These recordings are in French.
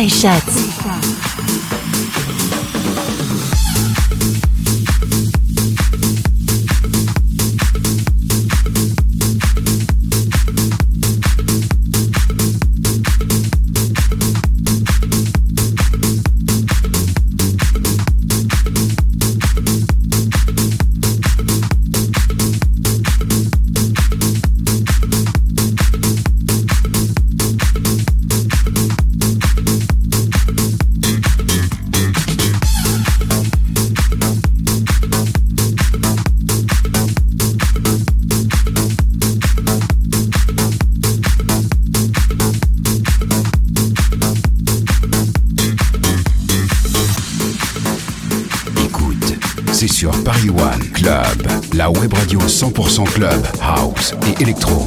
Daishatz. web 100% club, house et électro.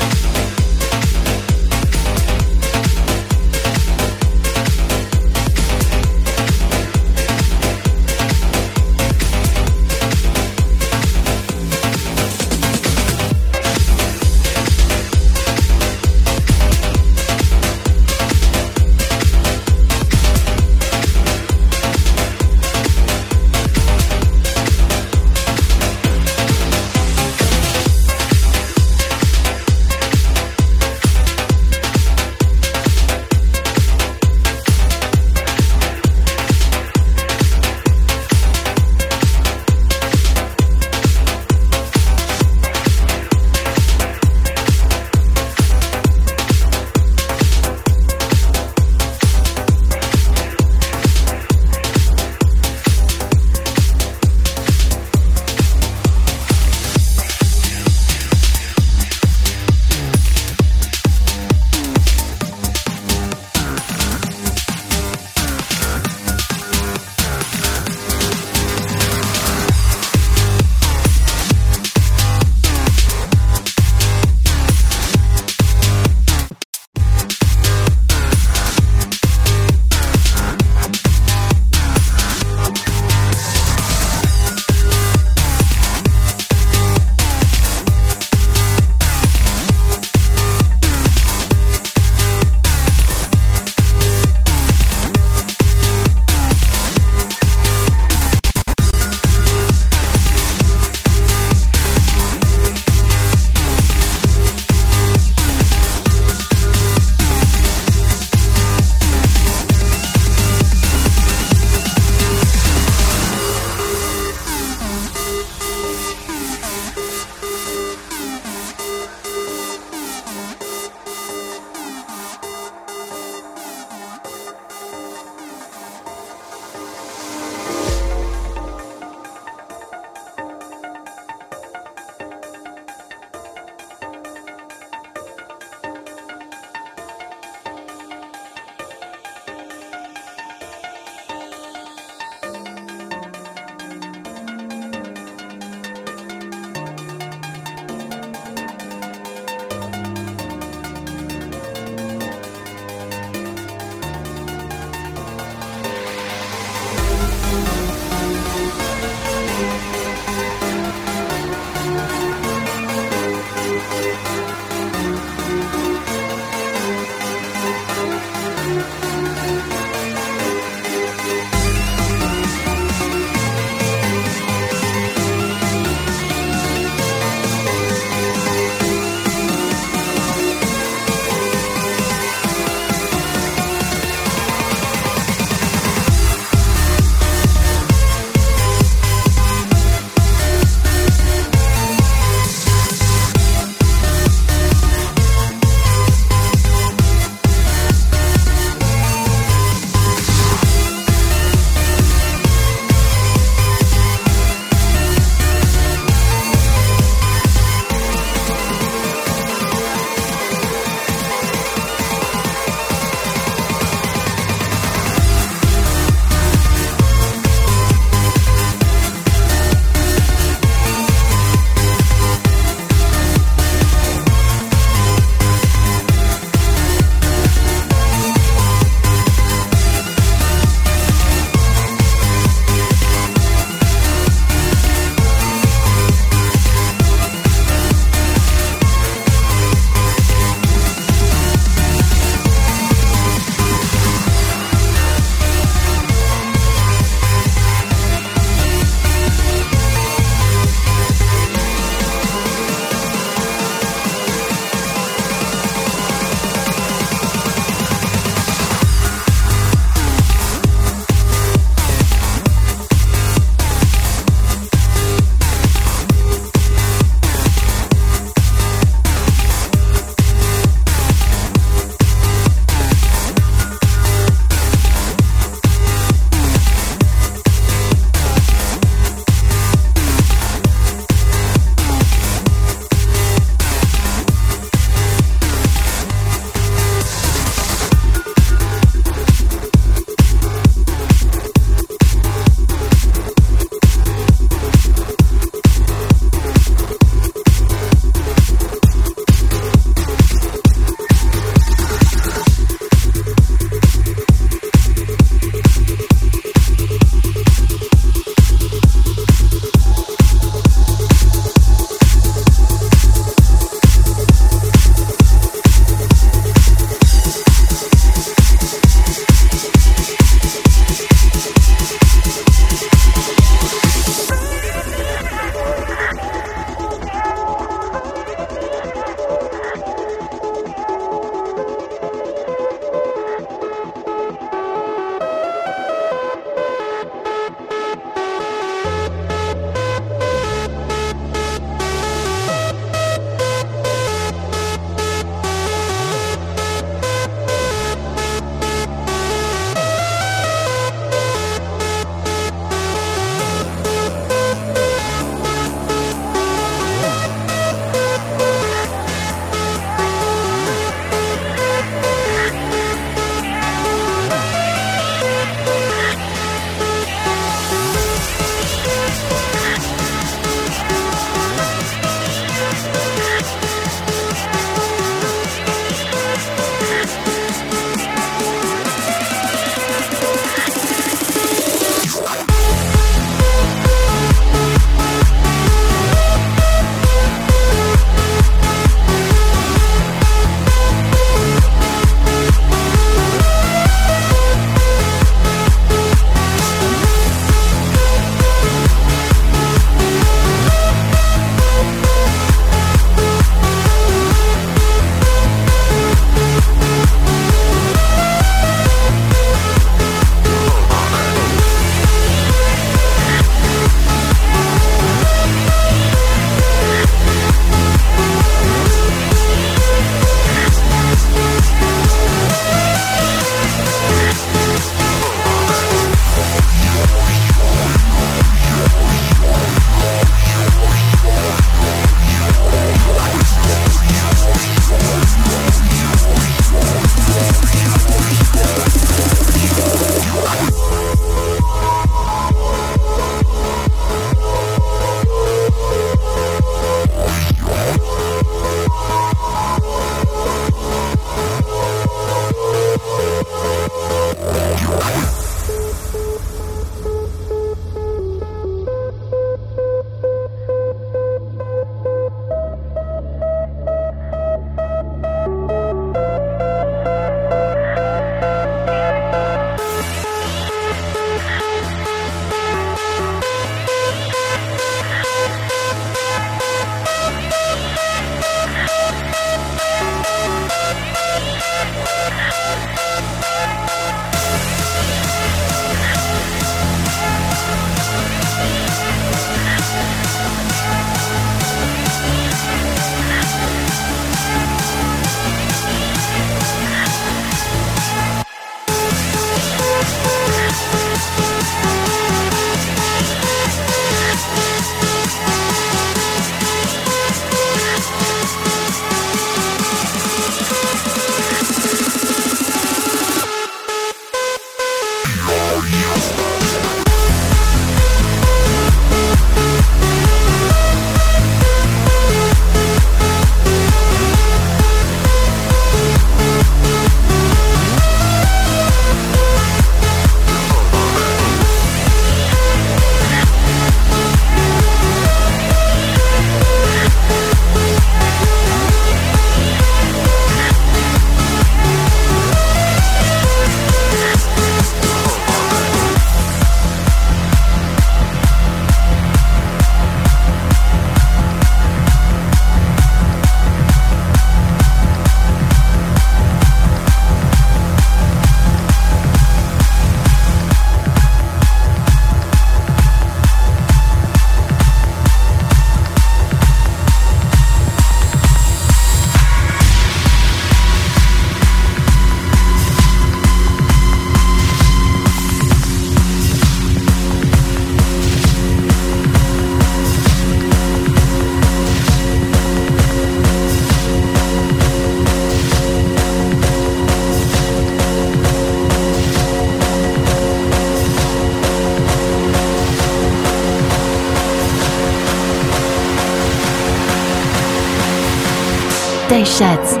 Stay Sheds.